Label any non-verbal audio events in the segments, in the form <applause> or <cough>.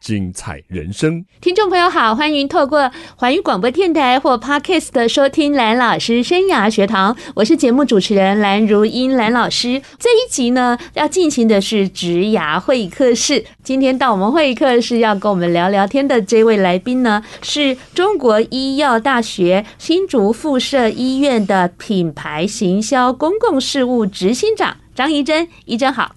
精彩人生，听众朋友好，欢迎透过环宇广播电台或 Podcast 收听蓝老师生涯学堂，我是节目主持人蓝如英蓝老师。这一集呢，要进行的是职涯会客室。今天到我们会客室要跟我们聊聊天的这位来宾呢，是中国医药大学新竹附设医院的品牌行销公共事务执行长张怡珍，怡珍好。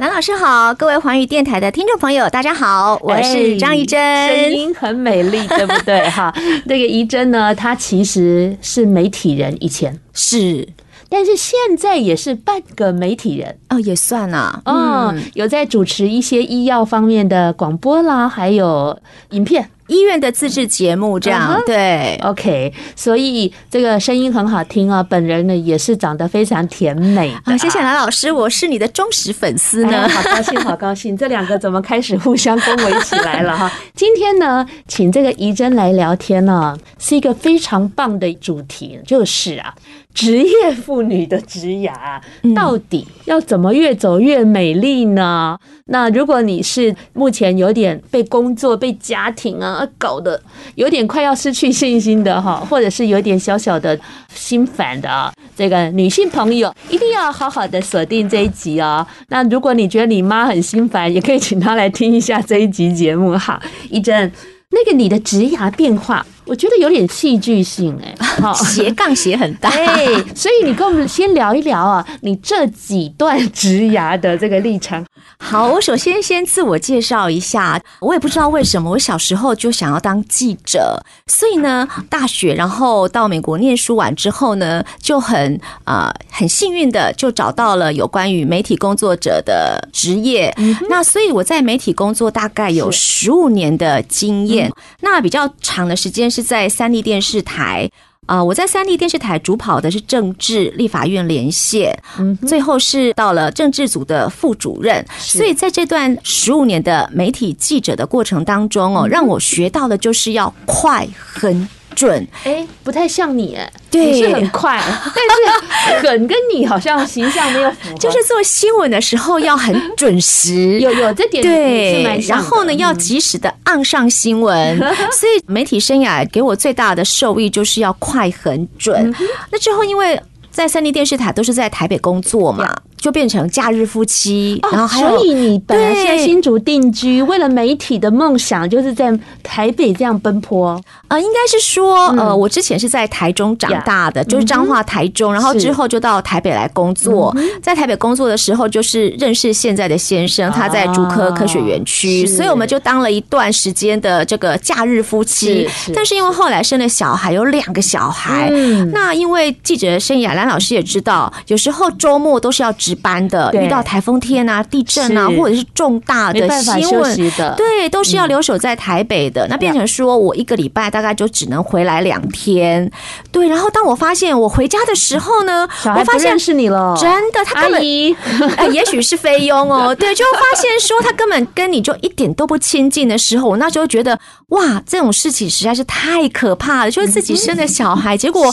蓝老师好，各位环宇电台的听众朋友，大家好，我是张怡珍，声音很美丽，对不对？哈，<laughs> 这个怡珍呢，她其实是媒体人，以前。是，但是现在也是半个媒体人。哦，也算啊，嗯，有在主持一些医药方面的广播啦，还有影片。医院的自制节目这样、uh -huh. 对，OK，所以这个声音很好听啊，本人呢也是长得非常甜美啊。谢谢蓝老师，我是你的忠实粉丝呢，哎、好高兴，<laughs> 好高兴，这两个怎么开始互相恭维起来了哈？<laughs> 今天呢，请这个怡珍来聊天呢、啊，是一个非常棒的主题，就是啊。职业妇女的职涯到底要怎么越走越美丽呢？那如果你是目前有点被工作、被家庭啊搞得有点快要失去信心的哈，或者是有点小小的心烦的啊，这个女性朋友一定要好好的锁定这一集哦。那如果你觉得你妈很心烦，也可以请她来听一下这一集节目。哈。一珍，那个你的职涯变化。我觉得有点戏剧性哎，<laughs> 好斜杠斜很大 <laughs> 哎，所以你跟我们先聊一聊啊，你这几段职涯的这个历程。好，我首先先自我介绍一下，我也不知道为什么，我小时候就想要当记者，所以呢，大学然后到美国念书完之后呢，就很啊、呃、很幸运的就找到了有关于媒体工作者的职业。嗯、那所以我在媒体工作大概有十五年的经验，那比较长的时间是。在三立电视台。啊、呃，我在三立电视台主跑的是政治立法院连线，嗯，最后是到了政治组的副主任，所以在这段十五年的媒体记者的过程当中哦，让我学到的就是要快很准，哎，不太像你哎，对，是很快，<laughs> 但是很跟你好像形象没有符合，就是做新闻的时候要很准时，<laughs> 有有这点对，然后呢要及时的按上新闻，<laughs> 所以媒体生涯给我最大的受益就是要快很准。那之后因为在三立电视台都是在台北工作嘛。就变成假日夫妻，然后还有，所以你本来在新竹定居，为了媒体的梦想，就是在台北这样奔波。啊、呃，应该是说，呃，我之前是在台中长大的，就是彰化台中，然后之后就到台北来工作。在台北工作的时候，就是认识现在的先生，他在竹科科学园区，所以我们就当了一段时间的这个假日夫妻。但是因为后来生了小孩，有两个小孩，那因为记者生涯，兰老师也知道，有时候周末都是要值班的，遇到台风天啊、地震啊，或者是重大的新闻，对，都是要留守在台北的。那变成说我一个礼拜大概就只能回来两天，对。然后当我发现我回家的时候呢，我发现是你了，真的，他根本，<laughs> 哎，也许是菲佣哦，<laughs> 对，就发现说他根本跟你就一点都不亲近的时候，我那时候觉得哇，这种事情实在是太可怕了，就是自己生的小孩，结果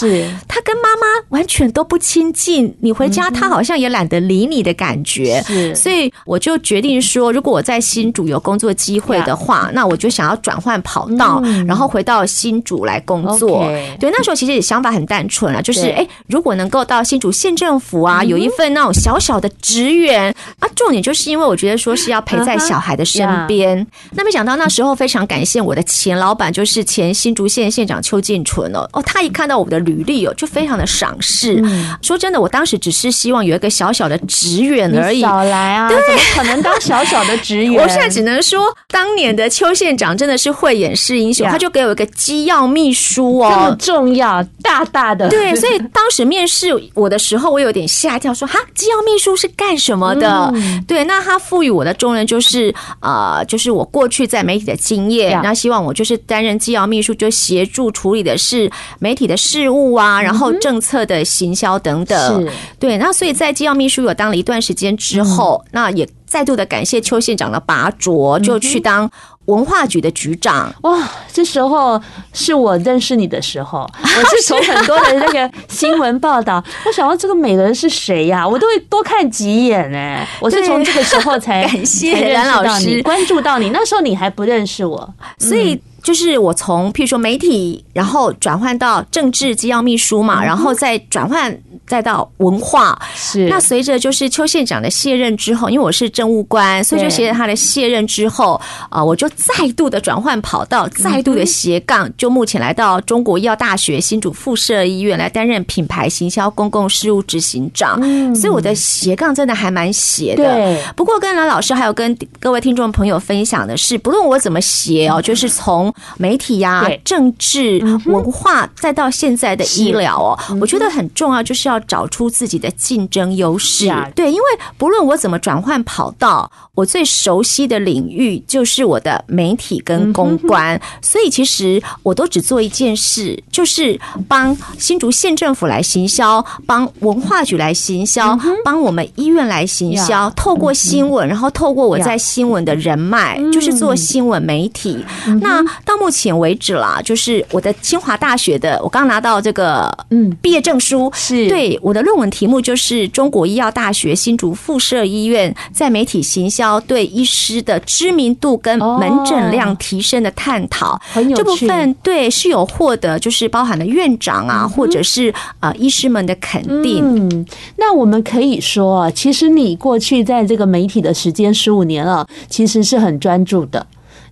他跟妈妈完全都不亲近，你回家他好像也懒得。离你的感觉，所以我就决定说，如果我在新竹有工作机会的话，那我就想要转换跑道，然后回到新竹来工作。对，那时候其实也想法很单纯啊，就是哎，如果能够到新竹县政府啊，有一份那种小小的职员啊，重点就是因为我觉得说是要陪在小孩的身边。那没想到那时候非常感谢我的前老板，就是前新竹县县长邱进纯哦，哦，他一看到我的履历哦，就非常的赏识。说真的，我当时只是希望有一个小小的。职员而已，少来啊！对，怎么可能当小小的职员？<laughs> 我现在只能说，当年的邱县长真的是慧眼识英雄，他就给我一个机要秘书哦，这么重要，大大的。对，所以当时面试我的时候，我有点吓一跳，说哈，机要秘书是干什么的？嗯、对，那他赋予我的重任就是呃，就是我过去在媒体的经验，那希望我就是担任机要秘书，就协助处理的是媒体的事务啊，然后政策的行销等等。是，对，那所以在机要秘书。我当了一段时间之后，那也再度的感谢邱县长的拔擢，就去当文化局的局长。哇，这时候是我认识你的时候，<laughs> 我是从很多的那个新闻报道，<laughs> 我想到这个美人是谁呀？我都会多看几眼哎。我是从这个时候才 <laughs> 感谢蓝老师关注到你，那时候你还不认识我，所以。就是我从譬如说媒体，然后转换到政治机要秘书嘛，然后再转换再到文化。是。那随着就是邱县长的卸任之后，因为我是政务官，所以就随着他的卸任之后啊，我就再度的转换跑道，再度的斜杠，就目前来到中国医药大学新竹附设医院来担任品牌行销公共事务执行长。嗯。所以我的斜杠真的还蛮斜的。不过跟蓝老师还有跟各位听众朋友分享的是，不论我怎么斜哦，就是从媒体呀、啊、政治、文化，再到现在的医疗哦，我觉得很重要，就是要找出自己的竞争优势。对，因为不论我怎么转换跑道，我最熟悉的领域就是我的媒体跟公关，所以其实我都只做一件事，就是帮新竹县政府来行销，帮文化局来行销，帮我们医院来行销。透过新闻，然后透过我在新闻的人脉，就是做新闻媒体。那到目前为止啦，就是我的清华大学的，我刚拿到这个嗯毕业证书，是对我的论文题目就是中国医药大学新竹附设医院在媒体行销对医师的知名度跟门诊量提升的探讨，很有这部分对是有获得就是包含了院长啊或者是啊医师们的肯定。嗯，那我们可以说，其实你过去在这个媒体的时间十五年了，其实是很专注的。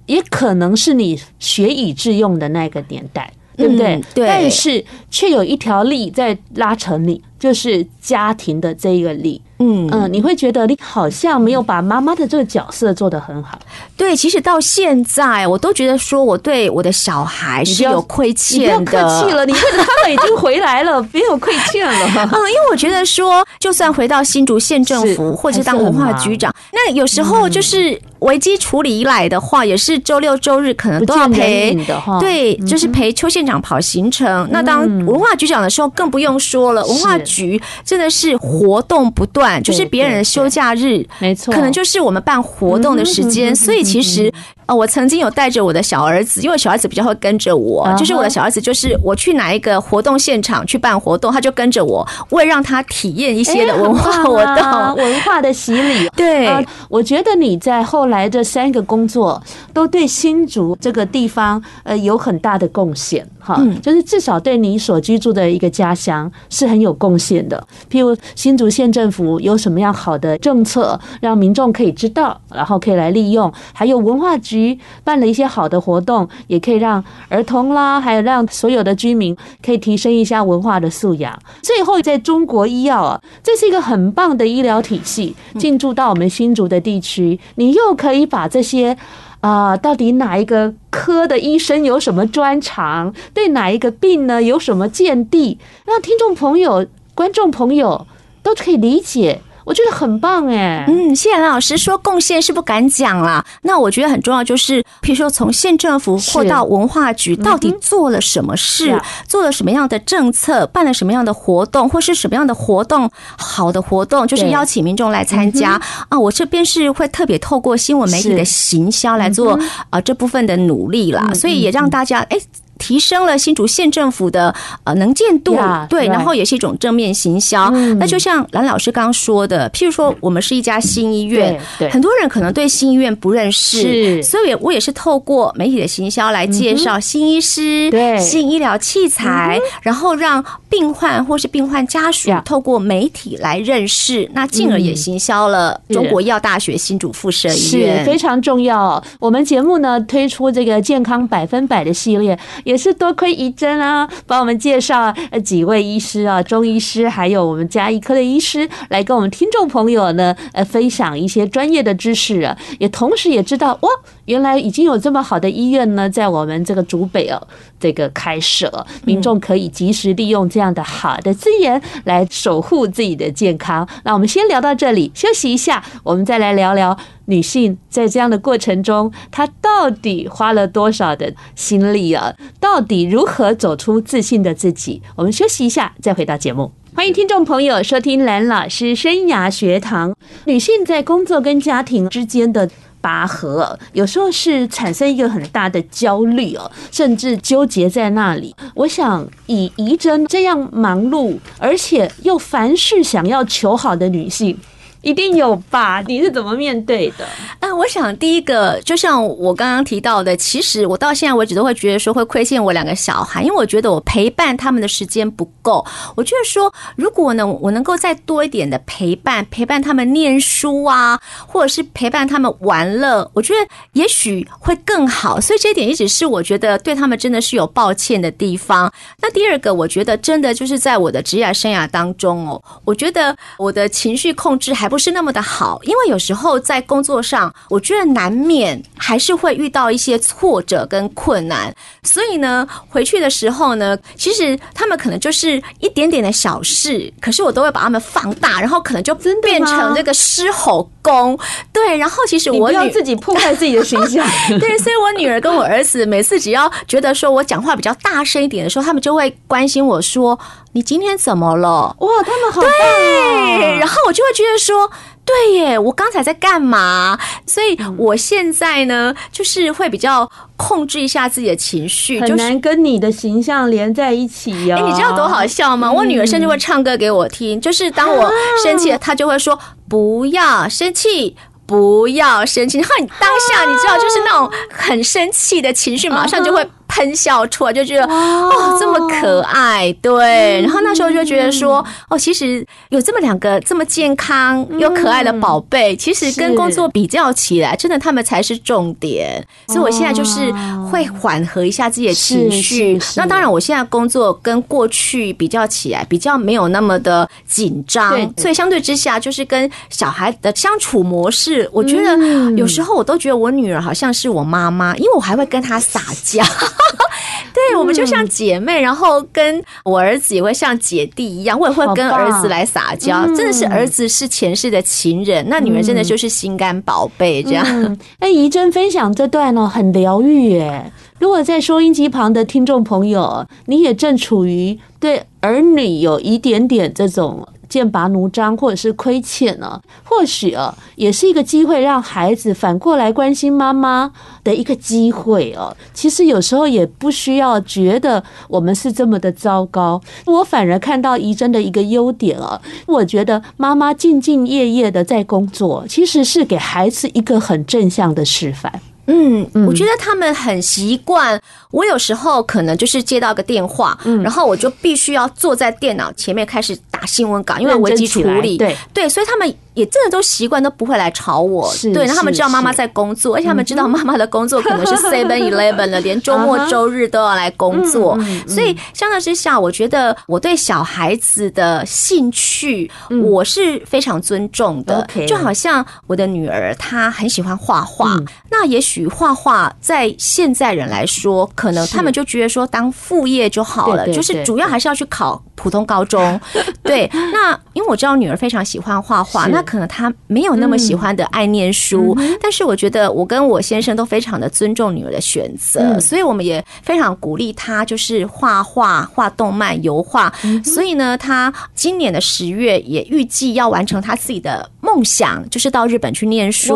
也可能是你学以致用的那个年代，对不对？对。但是却有一条力在拉扯你，就是家庭的这一个力。嗯嗯，你会觉得你好像没有把妈妈的这个角色做得很好。对，其实到现在我都觉得说我对我的小孩是有亏欠不要客气了，你他们已经回来了，<laughs> 没有亏欠了。嗯，因为我觉得说，就算回到新竹县政府，或者当文化局长，那有时候就是危机处理以来的话，也是周六周日可能都要陪。对，就是陪邱县长跑行程。那当文化局长的时候，更不用说了，文化局真的是活动不断。就是别人的休假日，没错，可能就是我们办活动的时间，所以其实。哦，我曾经有带着我的小儿子，因为小儿子比较会跟着我，就是我的小儿子，就是我去哪一个活动现场去办活动，他就跟着我，为让他体验一些的文化活动、<laughs> 文化的洗礼。对，我觉得你在后来这三个工作都对新竹这个地方呃有很大的贡献，哈，就是至少对你所居住的一个家乡是很有贡献的。譬如新竹县政府有什么样好的政策，让民众可以知道，然后可以来利用，还有文化局。局办了一些好的活动，也可以让儿童啦，还有让所有的居民可以提升一下文化的素养。最后，在中国医药啊，这是一个很棒的医疗体系，进驻到我们新竹的地区，你又可以把这些啊、呃，到底哪一个科的医生有什么专长，对哪一个病呢有什么见地，让听众朋友、观众朋友都可以理解。我觉得很棒哎，嗯，谢谢蓝老师说贡献是不敢讲啦。那我觉得很重要，就是譬如说从县政府或到文化局，到底做了什么事，做了什么样的政策，办了什么样的活动，或是什么样的活动，好的活动，就是邀请民众来参加。啊。我这边是会特别透过新闻媒体的行销来做啊这部分的努力啦，所以也让大家哎。提升了新竹县政府的呃能见度，yeah, 对，然后也是一种正面行销。嗯、那就像蓝老师刚刚说的，譬如说我们是一家新医院，对，很多人可能对新医院不认识，所以我也是透过媒体的行销来介绍新医师、新医疗器材，然后让病患或是病患家属透过媒体来认识，那进而也行销了中国医药大学新竹附设医院，是非常重要。我们节目呢推出这个健康百分百的系列。也是多亏怡珍啊，帮我们介绍呃几位医师啊，中医师，还有我们家医科的医师，来跟我们听众朋友呢，呃，分享一些专业的知识啊，也同时也知道哇，原来已经有这么好的医院呢，在我们这个竹北哦，这个开设，民众可以及时利用这样的好的资源来守护自己的健康。那我们先聊到这里，休息一下，我们再来聊聊。女性在这样的过程中，她到底花了多少的心力啊？到底如何走出自信的自己？我们休息一下，再回到节目。欢迎听众朋友收听蓝老师生涯学堂。女性在工作跟家庭之间的拔河，有时候是产生一个很大的焦虑哦，甚至纠结在那里。我想以怡珍这样忙碌，而且又凡事想要求好的女性。一定有吧？你是怎么面对的？嗯，我想第一个，就像我刚刚提到的，其实我到现在为止都会觉得说会亏欠我两个小孩，因为我觉得我陪伴他们的时间不够。我觉得说，如果呢，我能够再多一点的陪伴，陪伴他们念书啊，或者是陪伴他们玩乐，我觉得也许会更好。所以这一点一直是我觉得对他们真的是有抱歉的地方。那第二个，我觉得真的就是在我的职业生涯当中哦，我觉得我的情绪控制还不。不是那么的好，因为有时候在工作上，我觉得难免还是会遇到一些挫折跟困难，所以呢，回去的时候呢，其实他们可能就是一点点的小事，可是我都会把他们放大，然后可能就变成这个狮吼功。对，然后其实我要自己破坏自己的形象。<laughs> 对，所以我女儿跟我儿子每次只要觉得说我讲话比较大声一点的时候，他们就会关心我说。你今天怎么了？哇，他们好棒啊！对，然后我就会觉得说，对耶，我刚才在干嘛？所以我现在呢，就是会比较控制一下自己的情绪，很难跟你的形象连在一起哟。哎，你知道多好笑吗？我女儿甚至会唱歌给我听，就是当我生气了，她就会说不要生气。不要生气，然后你当下你知道，就是那种很生气的情绪，马上就会喷笑出来，就觉得哦，这么可爱，对。然后那时候就觉得说，哦，其实有这么两个这么健康又可爱的宝贝，其实跟工作比较起来，真的他们才是重点。所以我现在就是会缓和一下自己的情绪。那当然，我现在工作跟过去比较起来，比较没有那么的紧张，所以相对之下，就是跟小孩的相处模式。我觉得有时候我都觉得我女儿好像是我妈妈，因为我还会跟她撒娇。<laughs> 对，我们就像姐妹，然后跟我儿子也会像姐弟一样，我也会跟儿子来撒娇。真的是儿子是前世的情人，那女儿真的就是心肝宝贝这样。<laughs> 哎，怡珍分享这段呢，很疗愈耶。如果在收音机旁的听众朋友，你也正处于对儿女有一点点这种。剑拔弩张，或者是亏欠呢？或许啊，也是一个机会，让孩子反过来关心妈妈的一个机会哦。其实有时候也不需要觉得我们是这么的糟糕。我反而看到怡珍的一个优点啊，我觉得妈妈兢兢业业的在工作，其实是给孩子一个很正向的示范。嗯，我觉得他们很习惯。我有时候可能就是接到个电话，然后我就必须要坐在电脑前面开始打新闻稿，因为危机处理。对对，所以他们也真的都习惯，都不会来吵我。对，让他们知道妈妈在工作，而且他们知道妈妈的工作可能是 Seven Eleven 了，<laughs> 连周末周日都要来工作。所以相较之下，我觉得我对小孩子的兴趣我是非常尊重的。就好像我的女儿她很喜欢画画，那也许画画在现在人来说，可能他们就觉得说当副业就好了，就是主要还是要去考普通高中。<laughs> 对，那因为我知道女儿非常喜欢画画，那可能他没有那么喜欢的爱念书，但是我觉得我跟我先生都非常的尊重女儿的选择，所以我们也非常鼓励她就是画画、画动漫、油画。所以呢，她今年的十月也预计要完成她自己的梦想，就是到日本去念书。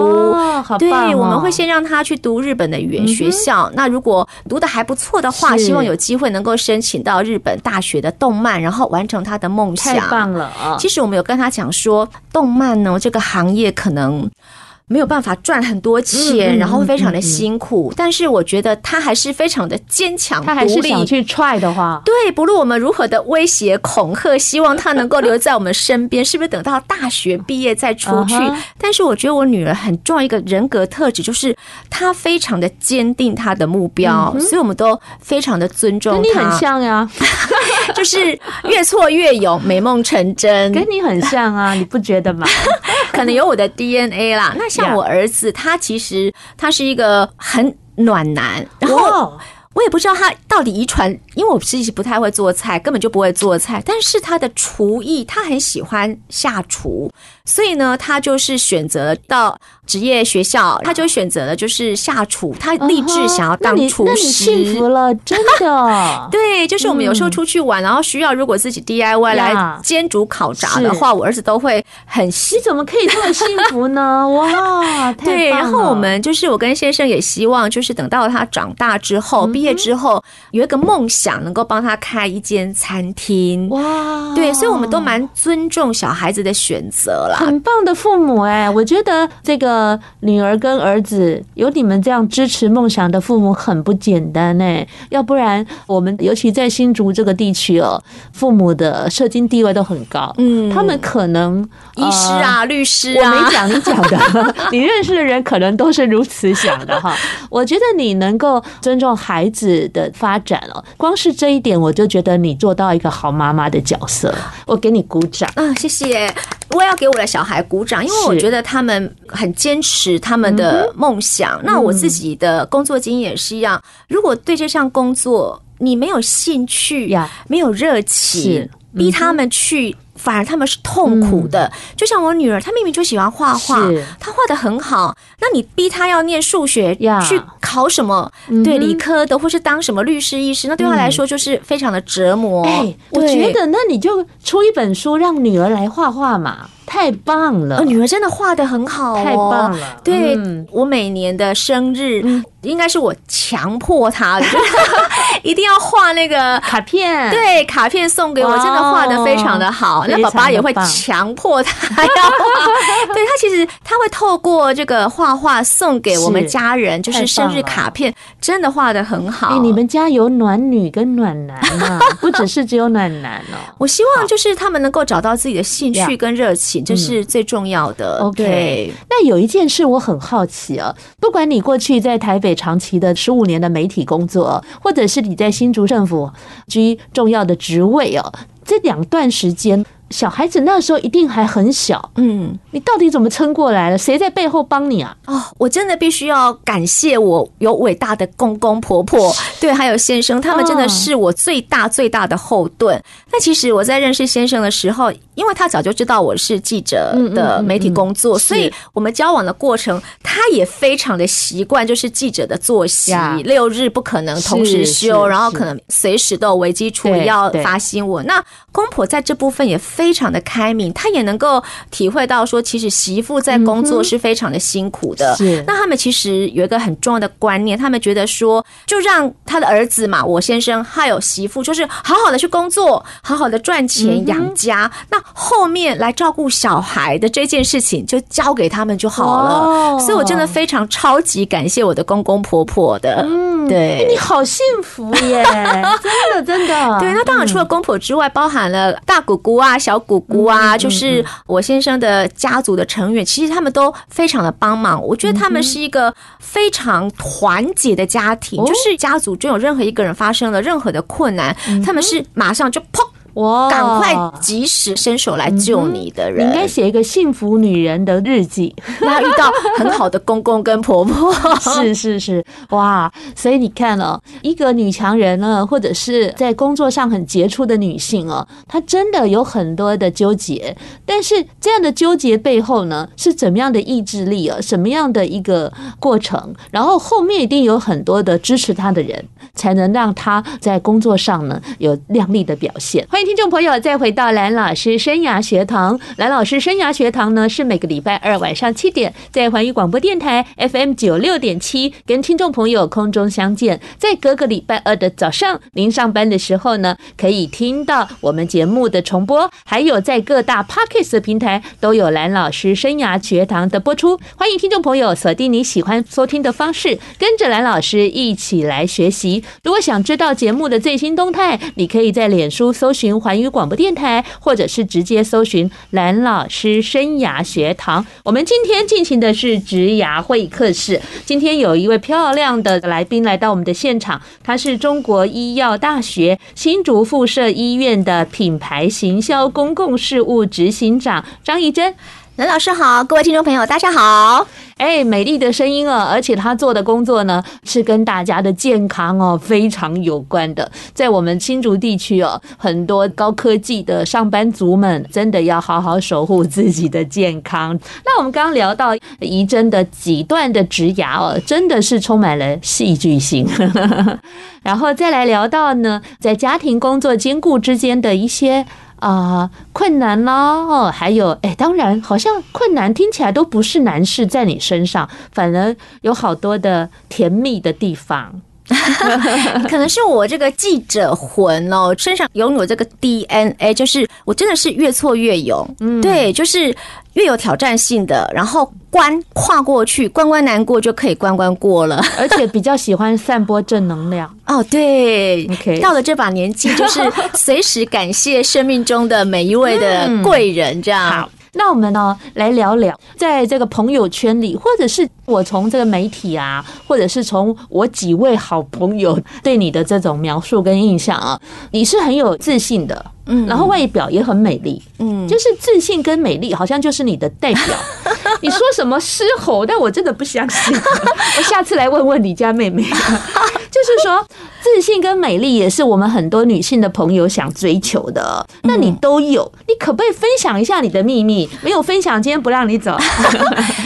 对，我们会先让她去读日本的语言学校。那如果读的还不错的话，希望有机会能够申请到日本大学的动漫，然后完成他的梦想。太棒了啊！其实我们有跟他讲说，动漫呢这个行业可能。没有办法赚很多钱，然后非常的辛苦，但是我觉得他还是非常的坚强，他还是想去 try 的话，对，不论我们如何的威胁恐吓，希望他能够留在我们身边，是不是等到大学毕业再出去？但是我觉得我女儿很重要一个人格特质，就是她非常的坚定她的目标，所以我们都非常的尊重她。跟你很像呀，<laughs> 就是越挫越勇，美梦成真，跟你很像啊，<laughs> 你不觉得吗？可能有我的 DNA 啦，那。像我儿子，他其实他是一个很暖男，然后我也不知道他到底遗传，因为我其实不太会做菜，根本就不会做菜。但是他的厨艺，他很喜欢下厨，所以呢，他就是选择到职业学校，他就选择了就是下厨，他立志想要当厨师。幸福了，<laughs> 真的。对，就是我们有时候出去玩，然后需要如果自己 DIY 来煎煮烤炸的话，我儿子都会很。你怎么可以这么幸福呢？<laughs> 哇，对。然后我们就是我跟先生也希望，就是等到他长大之后，毕业之后有一个梦想，能够帮他开一间餐厅。哇，对，所以我们都蛮尊重小孩子的选择了。很棒的父母哎，我觉得这个女儿跟儿子有你们这样支持梦想的父母很不简单哎，要不然我们尤其在新竹这个地区哦，父母的社经地位都很高，嗯，他们可能医师啊、律师啊，我没讲你讲的，<laughs> 你认识的人可能都是如此想的哈。我觉得你能够尊重孩子的发展哦，光是这一点我就觉得你做到一个好妈妈的角色，我给你鼓掌啊！谢谢，我也要给我的小孩鼓掌，因为我觉得他们很坚持他们的梦想。那我自己的工作经验也是一样，如果对这项工作你没有兴趣呀，没有热情，逼他们去。反而他们是痛苦的，嗯、就像我女儿，她明明就喜欢画画，她画的很好，那你逼她要念数学，去考什么、嗯、对理科的，或是当什么律师、医师，那对她来说就是非常的折磨。哎、欸，我觉得那你就出一本书，让女儿来画画嘛。太棒了！女儿真的画的很好哦，太棒了。对，我每年的生日，应该是我强迫她的，<laughs> 一定要画那个卡片。对，卡片送给我，真的画的非常的好。那爸爸也会强迫她要画。<laughs> 对，他其实他会透过这个画画送给我们家人，就是生日卡片，真的画的很好。你们家有暖女跟暖男啊，不只是只有暖男哦。<laughs> 我希望就是他们能够找到自己的兴趣跟热情。这是最重要的。OK，那有一件事我很好奇啊，不管你过去在台北长期的十五年的媒体工作，或者是你在新竹政府居重要的职位哦，这两段时间。小孩子那时候一定还很小，嗯，你到底怎么撑过来了？谁在背后帮你啊？哦，我真的必须要感谢我有伟大的公公婆婆，对，还有先生，他们真的是我最大最大的后盾。那其实我在认识先生的时候，因为他早就知道我是记者的媒体工作，所以我们交往的过程，他也非常的习惯，就是记者的作息，六日不可能同时休，然后可能随时都有危机处理要发新闻。那公婆在这部分也非常的开明，他也能够体会到说，其实媳妇在工作是非常的辛苦的。是，那他们其实有一个很重要的观念，他们觉得说，就让他的儿子嘛，我先生还有媳妇，就是好好的去工作，好好的赚钱养家。那后面来照顾小孩的这件事情，就交给他们就好了。所以我真的非常超级感谢我的公公婆婆的。嗯，对，你好幸福耶，<laughs> 真的真的。对，那当然除了公婆之外，包含了大姑姑啊、小姑姑啊，就是我先生的家族的成员，其实他们都非常的帮忙。我觉得他们是一个非常团结的家庭，就是家族中有任何一个人发生了任何的困难，他们是马上就砰。哇！赶快及时伸手来救你的人，你应该写一个幸福女人的日记。<laughs> 那遇到很好的公公跟婆婆，<laughs> 是是是，哇！所以你看哦，一个女强人呢，或者是在工作上很杰出的女性哦，她真的有很多的纠结。但是这样的纠结背后呢，是怎么样的意志力啊？什么样的一个过程？然后后面一定有很多的支持她的人，才能让她在工作上呢有亮丽的表现。欢迎。听众朋友，再回到蓝老师生涯学堂。蓝老师生涯学堂呢，是每个礼拜二晚上七点，在环宇广播电台 FM 九六点七，跟听众朋友空中相见。在隔个礼拜二的早上，您上班的时候呢，可以听到我们节目的重播，还有在各大 Podcast 平台都有蓝老师生涯学堂的播出。欢迎听众朋友锁定你喜欢收听的方式，跟着蓝老师一起来学习。如果想知道节目的最新动态，你可以在脸书搜寻。环宇广播电台，或者是直接搜寻蓝老师生涯学堂。我们今天进行的是职涯会客室。今天有一位漂亮的来宾来到我们的现场，他是中国医药大学新竹附设医院的品牌行销公共事务执行长张怡珍。蓝老师好，各位听众朋友，大家好。哎，美丽的声音哦，而且他做的工作呢，是跟大家的健康哦非常有关的。在我们新竹地区哦，很多高科技的上班族们，真的要好好守护自己的健康。那我们刚刚聊到怡珍的几段的职涯哦，真的是充满了戏剧性。<laughs> 然后再来聊到呢，在家庭工作兼顾之间的一些。啊、困难啦，哦，还有，哎，当然，好像困难听起来都不是难事在你身上，反而有好多的甜蜜的地方。<laughs> 可能是我这个记者魂哦，身上拥有这个 DNA，就是我真的是越挫越勇，嗯，对，就是越有挑战性的，然后关跨过去，关关难过就可以关关过了，而且比较喜欢散播正能量。<laughs> 哦，对，OK，到了这把年纪，就是随时感谢生命中的每一位的贵人，这样。嗯，好。那我们呢，来聊聊，在这个朋友圈里，或者是我从这个媒体啊，或者是从我几位好朋友对你的这种描述跟印象啊，你是很有自信的，嗯，然后外表也很美丽，嗯，就是自信跟美丽好像就是你的代表。<laughs> 你说什么狮吼？但我真的不相信。<laughs> 我下次来问问你家妹妹。<laughs> 就是说，自信跟美丽也是我们很多女性的朋友想追求的。那你都有，你可不可以分享一下你的秘密？没有分享，今天不让你走。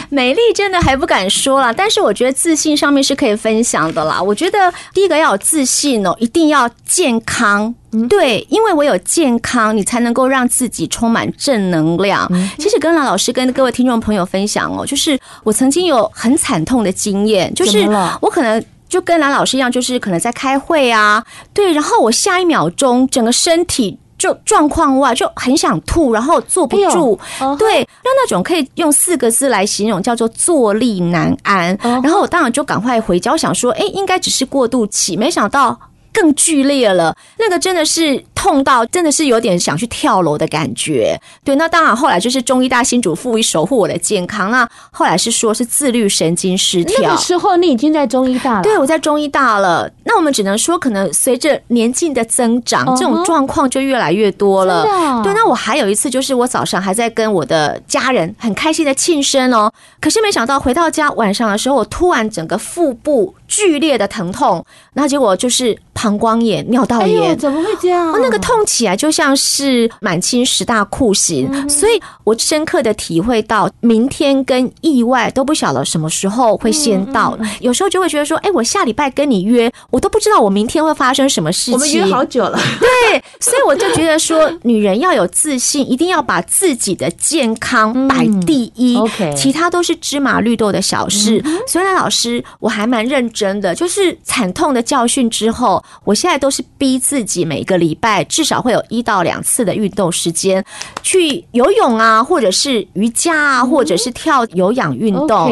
美丽真的还不敢说了，但是我觉得自信上面是可以分享的啦。我觉得第一个要有自信哦，一定要健康。对，因为我有健康，你才能够让自己充满正能量。其实跟蓝老师跟各位听众朋友分享哦，就是我曾经有很惨痛的经验，就是我可能。就跟蓝老师一样，就是可能在开会啊，对，然后我下一秒钟整个身体就状况外，就很想吐，然后坐不住，对，让那种可以用四个字来形容，叫做坐立难安。然后我当然就赶快回家，我想说，哎，应该只是过渡期，没想到。更剧烈了，那个真的是痛到，真的是有点想去跳楼的感觉。对，那当然后来就是中医大新主妇以守护我的健康。那后来是说是自律神经失调。那个时候你已经在中医大了。对，我在中医大了。那我们只能说，可能随着年纪的增长，这种状况就越来越多了。对，那我还有一次就是我早上还在跟我的家人很开心的庆生哦，可是没想到回到家晚上的时候，我突然整个腹部剧烈的疼痛，然后结果就是。膀胱炎、尿道炎，哎，怎么会这样？哦，那个痛起来就像是满清十大酷刑，嗯，所以我深刻的体会到，明天跟意外都不晓得什么时候会先到。嗯，有时候就会觉得说，哎，我下礼拜跟你约，我都不知道我明天会发生什么事情。我们约好久了，对，所以我就觉得说，女人要有自信，一定要把自己的健康摆第一，嗯，OK，其他都是芝麻绿豆的小事。所以，老师，我还蛮认真的，就是惨痛的教训之后。我现在都是逼自己每个礼拜至少会有一到两次的运动时间，去游泳啊，或者是瑜伽啊，或者是跳有氧运动。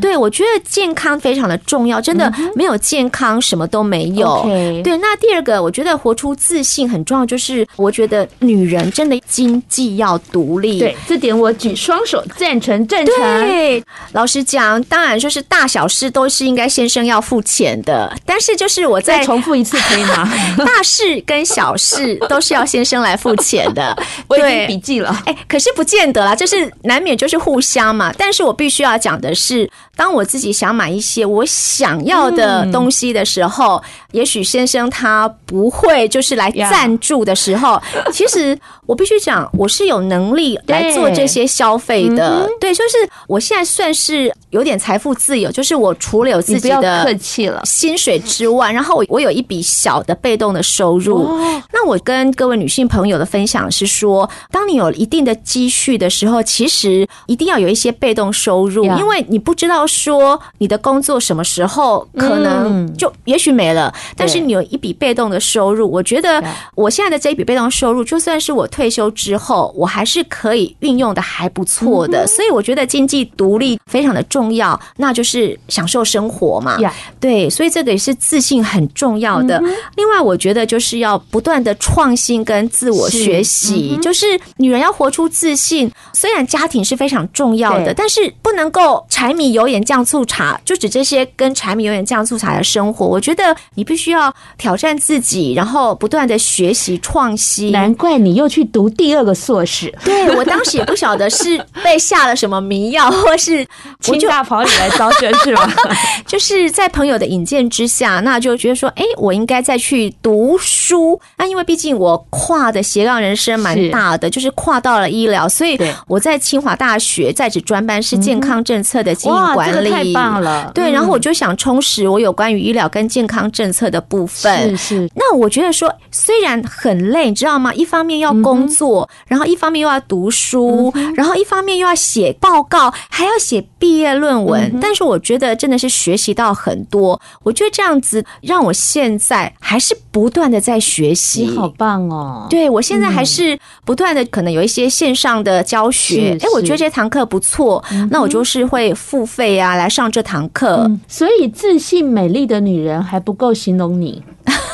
对，我觉得健康非常的重要，真的没有健康什么都没有。对，那第二个我觉得活出自信很重要，就是我觉得女人真的经济要独立。对，这点我举双手赞成赞成。对，老实讲，当然就是大小事都是应该先生要付钱的，但是就是我再重复一次。可以吗？<laughs> 大事跟小事都是要先生来付钱的。<laughs> 我已经笔记了。哎，可是不见得啦，就是难免就是互相嘛。但是我必须要讲的是，当我自己想买一些我想要的东西的时候，嗯、也许先生他不会就是来赞助的时候，其实我必须讲，我是有能力来做这些消费的。对，就是我现在算是有点财富自由，就是我除了有自己的客气了。薪水之外，然后我我有一笔。小的被动的收入，那我跟各位女性朋友的分享是说，当你有一定的积蓄的时候，其实一定要有一些被动收入，因为你不知道说你的工作什么时候可能就也许没了，但是你有一笔被动的收入，我觉得我现在的这一笔被动收入，就算是我退休之后，我还是可以运用的还不错的，所以我觉得经济独立非常的重重要，那就是享受生活嘛。Yeah. 对，所以这个也是自信很重要的。嗯、另外，我觉得就是要不断的创新跟自我学习，是就是女人要活出自信。虽然家庭是非常重要的，但是不能够柴米油盐酱醋茶，就指这些跟柴米油盐酱醋茶的生活。我觉得你必须要挑战自己，然后不断的学习创新。难怪你又去读第二个硕士。对，我当时也不晓得是被下了什么迷药，或是我就大跑里来招生是吗？<laughs> 就是在朋友的引荐之下，那就觉得说，哎，我应该再去读书。那因为毕竟我跨的斜杠人生蛮大的，就是跨到了医疗，所以我在清华大学在职专班是健康政策的经营管理。嗯、哇，这个太棒了！对，然后我就想充实我有关于医疗跟健康政策的部分。是是。那我觉得说，虽然很累，你知道吗？一方面要工作，嗯、然后一方面又要读书，嗯、然后一方面又要写报告，还要写毕业论文。嗯、但是我觉得真的是学习到很多。我觉得这样子让我现在还是不断的在学习。你好棒哦！对，我现在还是不断的，可能有一些线上的教学。哎，我觉得这堂课不错，嗯、那我就是会付费啊来上这堂课。嗯、所以自信美丽的女人还不够形容你，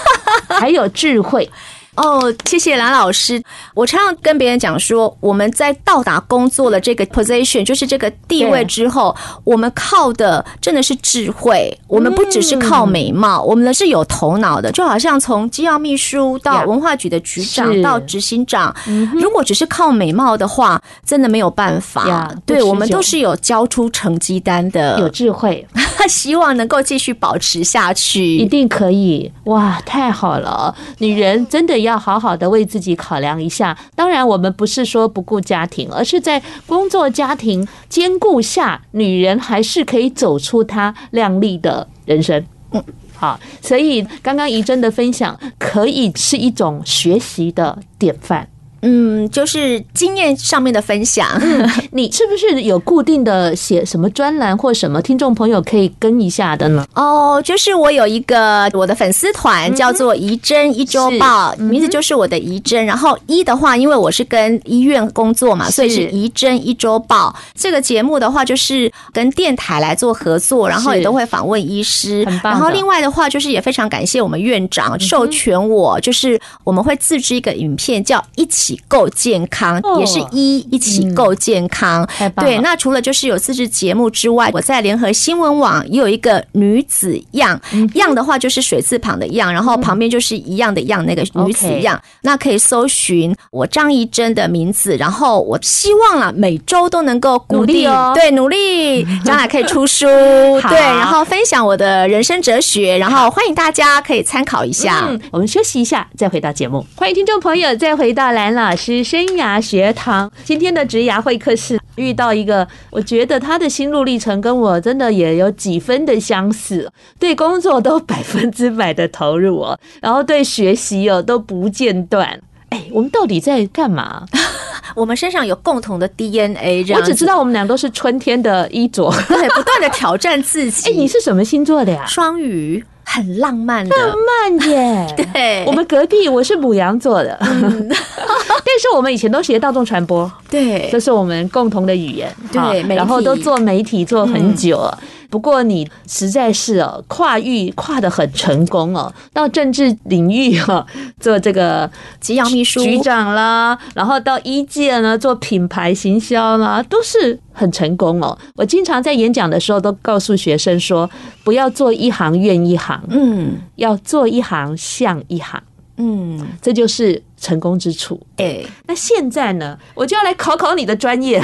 <laughs> 还有智慧。哦，谢谢蓝老师。我常常跟别人讲说，我们在到达工作的这个 position，就是这个地位之后，我们靠的真的是智慧。我们不只是靠美貌，嗯、我们是有头脑的。就好像从机要秘书到文化局的局长到执行长，如果只是靠美貌的话，真的没有办法。对，我们都是有交出成绩单的，有智慧，<laughs> 希望能够继续保持下去，一定可以。哇，太好了，女人真的要。要好好的为自己考量一下。当然，我们不是说不顾家庭，而是在工作家庭兼顾下，女人还是可以走出她靓丽的人生。嗯，好，所以刚刚怡珍的分享可以是一种学习的典范。嗯，就是经验上面的分享。嗯，<laughs> 你是不是有固定的写什么专栏或什么听众朋友可以跟一下的呢？哦，就是我有一个我的粉丝团叫做怡珍一周报，嗯、名字就是我的怡珍。然后一的话，因为我是跟医院工作嘛，所以是怡珍一周报。这个节目的话，就是跟电台来做合作，然后也都会访问医师。然后另外的话，就是也非常感谢我们院长授权我，就是我们会自制一个影片，叫一起。够健康，也是一一起够健康。嗯、对，那除了就是有自制节目之外，我在联合新闻网也有一个女子样，嗯、样的话就是水字旁的样，然后旁边就是一样的样，那个女子样，嗯、那可以搜寻我张怡珍的名字。然后我希望啊，每周都能够固定哦，对，努力将来可以出书，<laughs> 对，然后分享我的人生哲学，然后欢迎大家可以参考一下。嗯、我们休息一下，再回到节目。欢迎听众朋友再回到蓝老师生涯学堂，今天的职涯会客室遇到一个，我觉得他的心路历程跟我真的也有几分的相似，对工作都百分之百的投入哦，然后对学习哦都不间断。<laughs> 哎，我们到底在干嘛？<laughs> 我们身上有共同的 DNA，我只知道我们俩都是春天的衣着，对，不断的挑战自己。<laughs> 哎，你是什么星座的呀？双鱼。很浪漫的，浪漫耶！<laughs> 对，我们隔壁我是母羊座的，嗯、<laughs> 但是我们以前都学大众传播，对，这是我们共同的语言，对，然后都做媒体做很久了。嗯不过你实在是哦，跨域跨得很成功哦，到政治领域哈做这个机要秘书局长啦，然后到一界呢做品牌行销啦，都是很成功哦。我经常在演讲的时候都告诉学生说，不要做一行怨一行，嗯，要做一行像一行，嗯，这就是。成功之处，哎、欸，那现在呢，我就要来考考你的专业，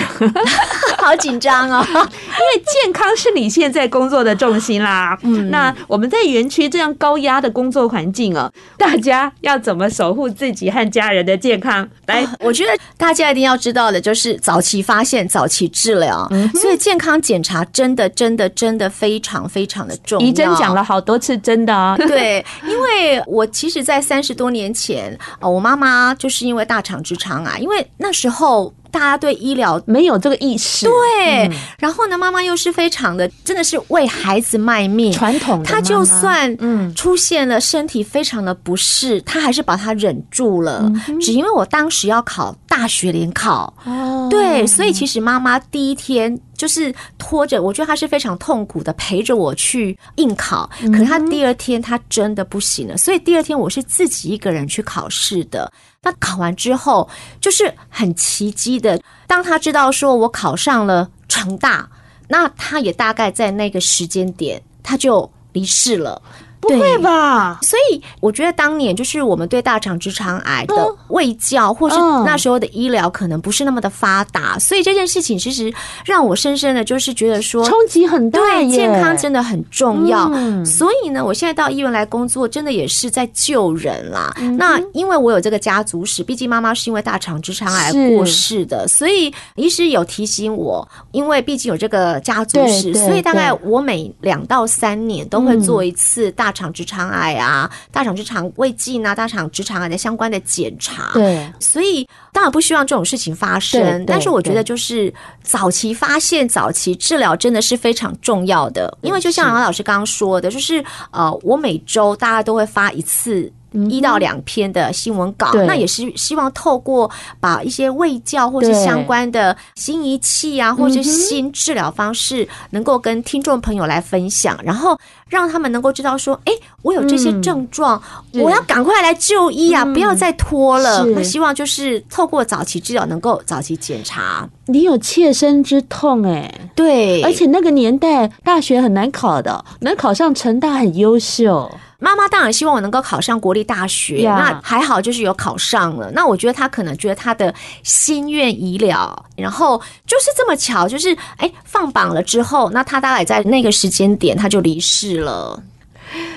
<laughs> 好紧张哦，<laughs> 因为健康是你现在工作的重心啦。嗯，那我们在园区这样高压的工作环境哦，大家要怎么守护自己和家人的健康？来，我觉得大家一定要知道的就是早期发现、早期治疗。嗯，所以健康检查真的、真的、真的非常非常的重要。怡真讲了好多次，真的啊。对，因为我其实，在三十多年前，我妈妈。妈就是因为大肠直肠癌，因为那时候大家对医疗没有这个意识，对。嗯、然后呢，妈妈又是非常的，真的是为孩子卖命，传统的。她就算嗯。出现了身体非常的不适，她还是把它忍住了，嗯、只因为我当时要考大学联考，哦、对，所以其实妈妈第一天。就是拖着，我觉得他是非常痛苦的陪着我去应考。可是他第二天他真的不行了，所以第二天我是自己一个人去考试的。那考完之后，就是很奇迹的，当他知道说我考上了成大，那他也大概在那个时间点他就离世了。不会吧？所以我觉得当年就是我们对大肠直肠癌的卫教，或是那时候的医疗可能不是那么的发达，所以这件事情其实让我深深的就是觉得说冲击很大，对健康真的很重要。所以呢，我现在到医院来工作，真的也是在救人啦。那因为我有这个家族史，毕竟妈妈是因为大肠直肠癌过世的，所以医师有提醒我，因为毕竟有这个家族史，所以大概我每两到三年都会做一次大。大肠直肠癌啊，大肠直肠胃镜啊，大肠直肠癌的相关的检查。对，所以当然不希望这种事情发生，但是我觉得就是早期发现、早期治疗真的是非常重要的。因为就像杨老师刚刚说的，就是呃，我每周大家都会发一次。一到两篇的新闻稿，那也是希望透过把一些卫教或是相关的新仪器啊，或者是新治疗方式，能够跟听众朋友来分享，然后让他们能够知道说，哎，我有这些症状，我要赶快来就医啊，不要再拖了。那希望就是透过早期治疗，能够早期检查。你有切身之痛哎，对，而且那个年代大学很难考的，能考上成大很优秀。妈妈当然希望我能够考上国立大学.那还好，就是有考上了。那我觉得他可能觉得他的心愿已了，然后就是这么巧，就是哎放榜了之后，那他大概在那个时间点他就离世了。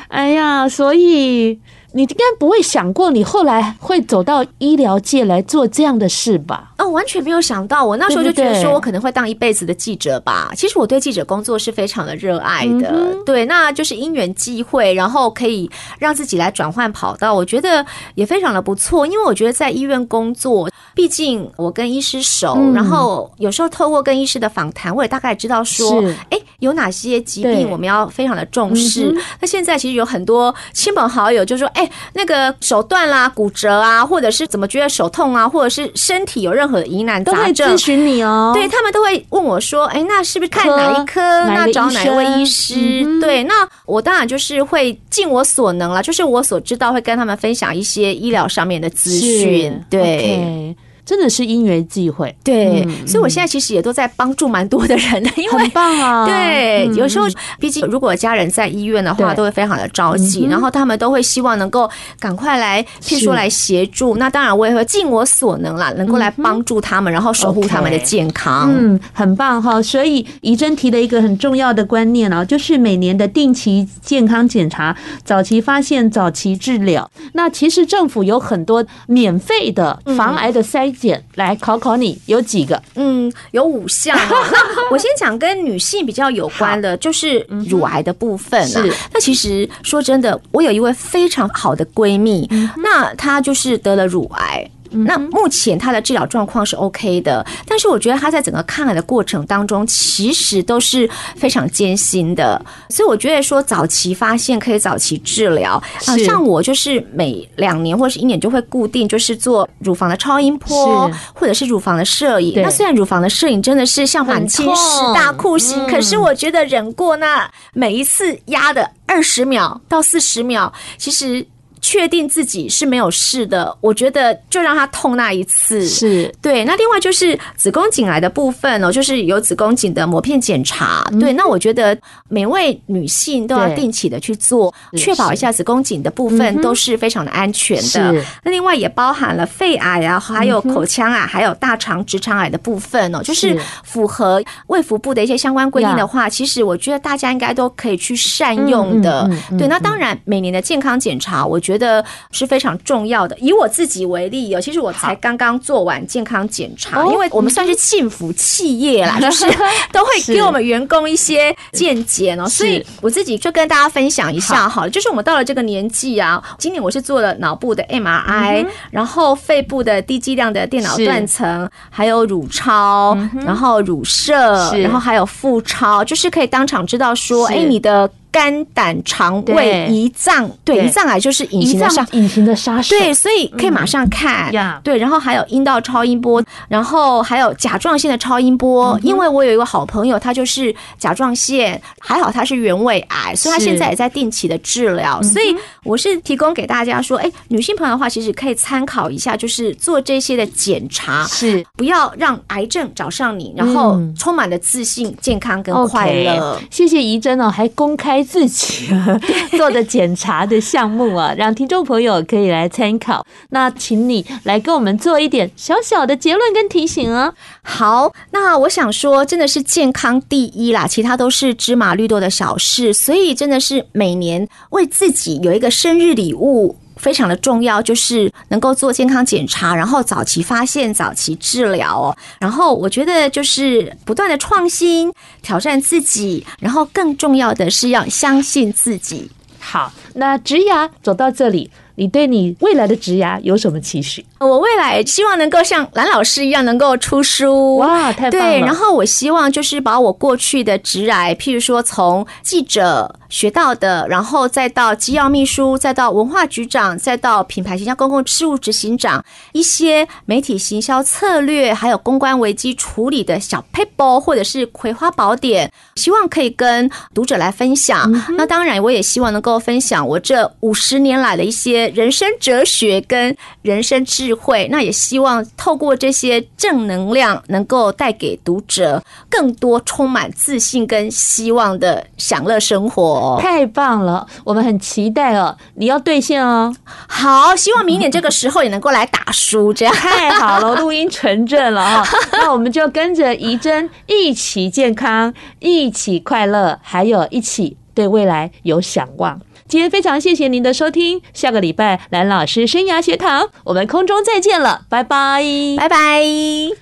哎呀，所以。你应该不会想过，你后来会走到医疗界来做这样的事吧？哦，完全没有想到。我那时候就觉得说，我可能会当一辈子的记者吧。其实我对记者工作是非常的热爱的。嗯、对，那就是因缘际会，然后可以让自己来转换跑道，我觉得也非常的不错。因为我觉得在医院工作，毕竟我跟医师熟，嗯、然后有时候透过跟医师的访谈，我也大概知道说，哎，有哪些疾病我们要非常的重视。那现在其实有很多亲朋好友就说，哎。那个手断啦、骨折啊，或者是怎么觉得手痛啊，或者是身体有任何的疑难杂症，咨询你哦。对，他们都会问我说：“哎，那是不是看哪一科？那找哪一位医师？”嗯、对，那我当然就是会尽我所能了，就是我所知道会跟他们分享一些医疗上面的资讯。对。真的是因缘际会，对、嗯，所以我现在其实也都在帮助蛮多的人的，因为很棒啊。<laughs> 对，有时候毕竟如果家人在医院的话，都会非常的着急，然后他们都会希望能够赶快来，譬如说来协助。那当然我也会尽我所能啦，能够来帮助他们，然后守护他们的健康。嗯，很棒哈。所以怡珍提了一个很重要的观念啊，就是每年的定期健康检查，早期发现，早期治疗。那其实政府有很多免费的防癌的筛。来考考你，有几个？嗯，有五项。那 <laughs> 我先讲跟女性比较有关的，就是乳癌的部分啊。是。那其实说真的，我有一位非常好的闺蜜，那她就是得了乳癌。那目前他的治疗状况是 OK 的，但是我觉得他在整个抗癌的过程当中，其实都是非常艰辛的。所以我觉得说早期发现可以早期治疗啊，像我就是每两年或者是一年就会固定就是做乳房的超音波，或者是乳房的摄影。那虽然乳房的摄影真的是像满清十大酷刑，可是我觉得忍过那每一次压的二十秒到四十秒，其实。确定自己是没有事的，我觉得就让他痛那一次。是。对。那另外就是子宫颈癌的部分哦，就是有子宫颈的膜片检查。对，那我觉得每位女性都要定期的去做，确保一下子宫颈的部分都是非常的安全的。那另外也包含了肺癌啊，还有口腔癌，还有大肠直肠癌的部分哦，就是。符合卫福部的一些相关规定的话，其实我觉得大家应该都可以去善用的。对，那当然每年的健康检查，我觉得。是非常重要的。以我自己为例哦，其实我才刚刚做完健康检查，因为我们算是幸福企业啦，<laughs> 就是都会给我们员工一些见解哦，所以我自己就跟大家分享一下好了。就是我们到了这个年纪啊，今年我是做了脑部的 MRI，然后肺部的低剂量的电脑断层，还有乳超，然后乳射，然后还有腹超，就是可以当场知道说，哎，你的。肝胆肠胃胰脏，对，胰脏癌就是隐形的杀，隐形的杀手。对，所以可以马上看。呀，对，然后还有阴道超音波，然后还有甲状腺的超音波。因为我有一个好朋友，他就是甲状腺，还好他是原位癌，所以他现在也在定期的治疗。所以我是提供给大家说，哎，女性朋友的话，其实可以参考一下，就是做这些的检查，是。不要让癌症找上你，然后充满了自信、健康跟快乐。谢谢怡珍哦，还公开自己 <laughs> 做的检查的项目啊，让听众朋友可以来参考。那请你来跟我们做一点小小的结论跟提醒哦。好，那我想说，真的是健康第一啦，其他都是芝麻绿豆的小事。所以真的是每年为自己有一个生日礼物。非常的重要，就是能够做健康检查，然后早期发现、早期治疗哦。然后我觉得就是不断的创新、挑战自己，然后更重要的是要相信自己。好，那植牙走到这里。你对你未来的植牙有什么期许？我未来希望能够像蓝老师一样，能够出书。哇，太棒了！对，然后我希望就是把我过去的职涯，譬如说从记者学到的，然后再到机要秘书，再到文化局长，再到品牌形象公共事务执行长，一些媒体行销策略，还有公关危机处理的小 paper，或者是葵花宝典，希望可以跟读者来分享。嗯、那当然，我也希望能够分享我这五十年来的一些。人生哲学跟人生智慧，那也希望透过这些正能量，能够带给读者更多充满自信跟希望的享乐生活。太棒了，我们很期待哦！你要兑现哦。好，希望明年这个时候也能够来打书，这样 <laughs> 太好了，录音纯正了啊！<laughs> 那我们就跟着怡珍一起健康，一起快乐，还有一起对未来有想望。今天非常谢谢您的收听，下个礼拜蓝老师生涯学堂，我们空中再见了，拜拜，拜拜。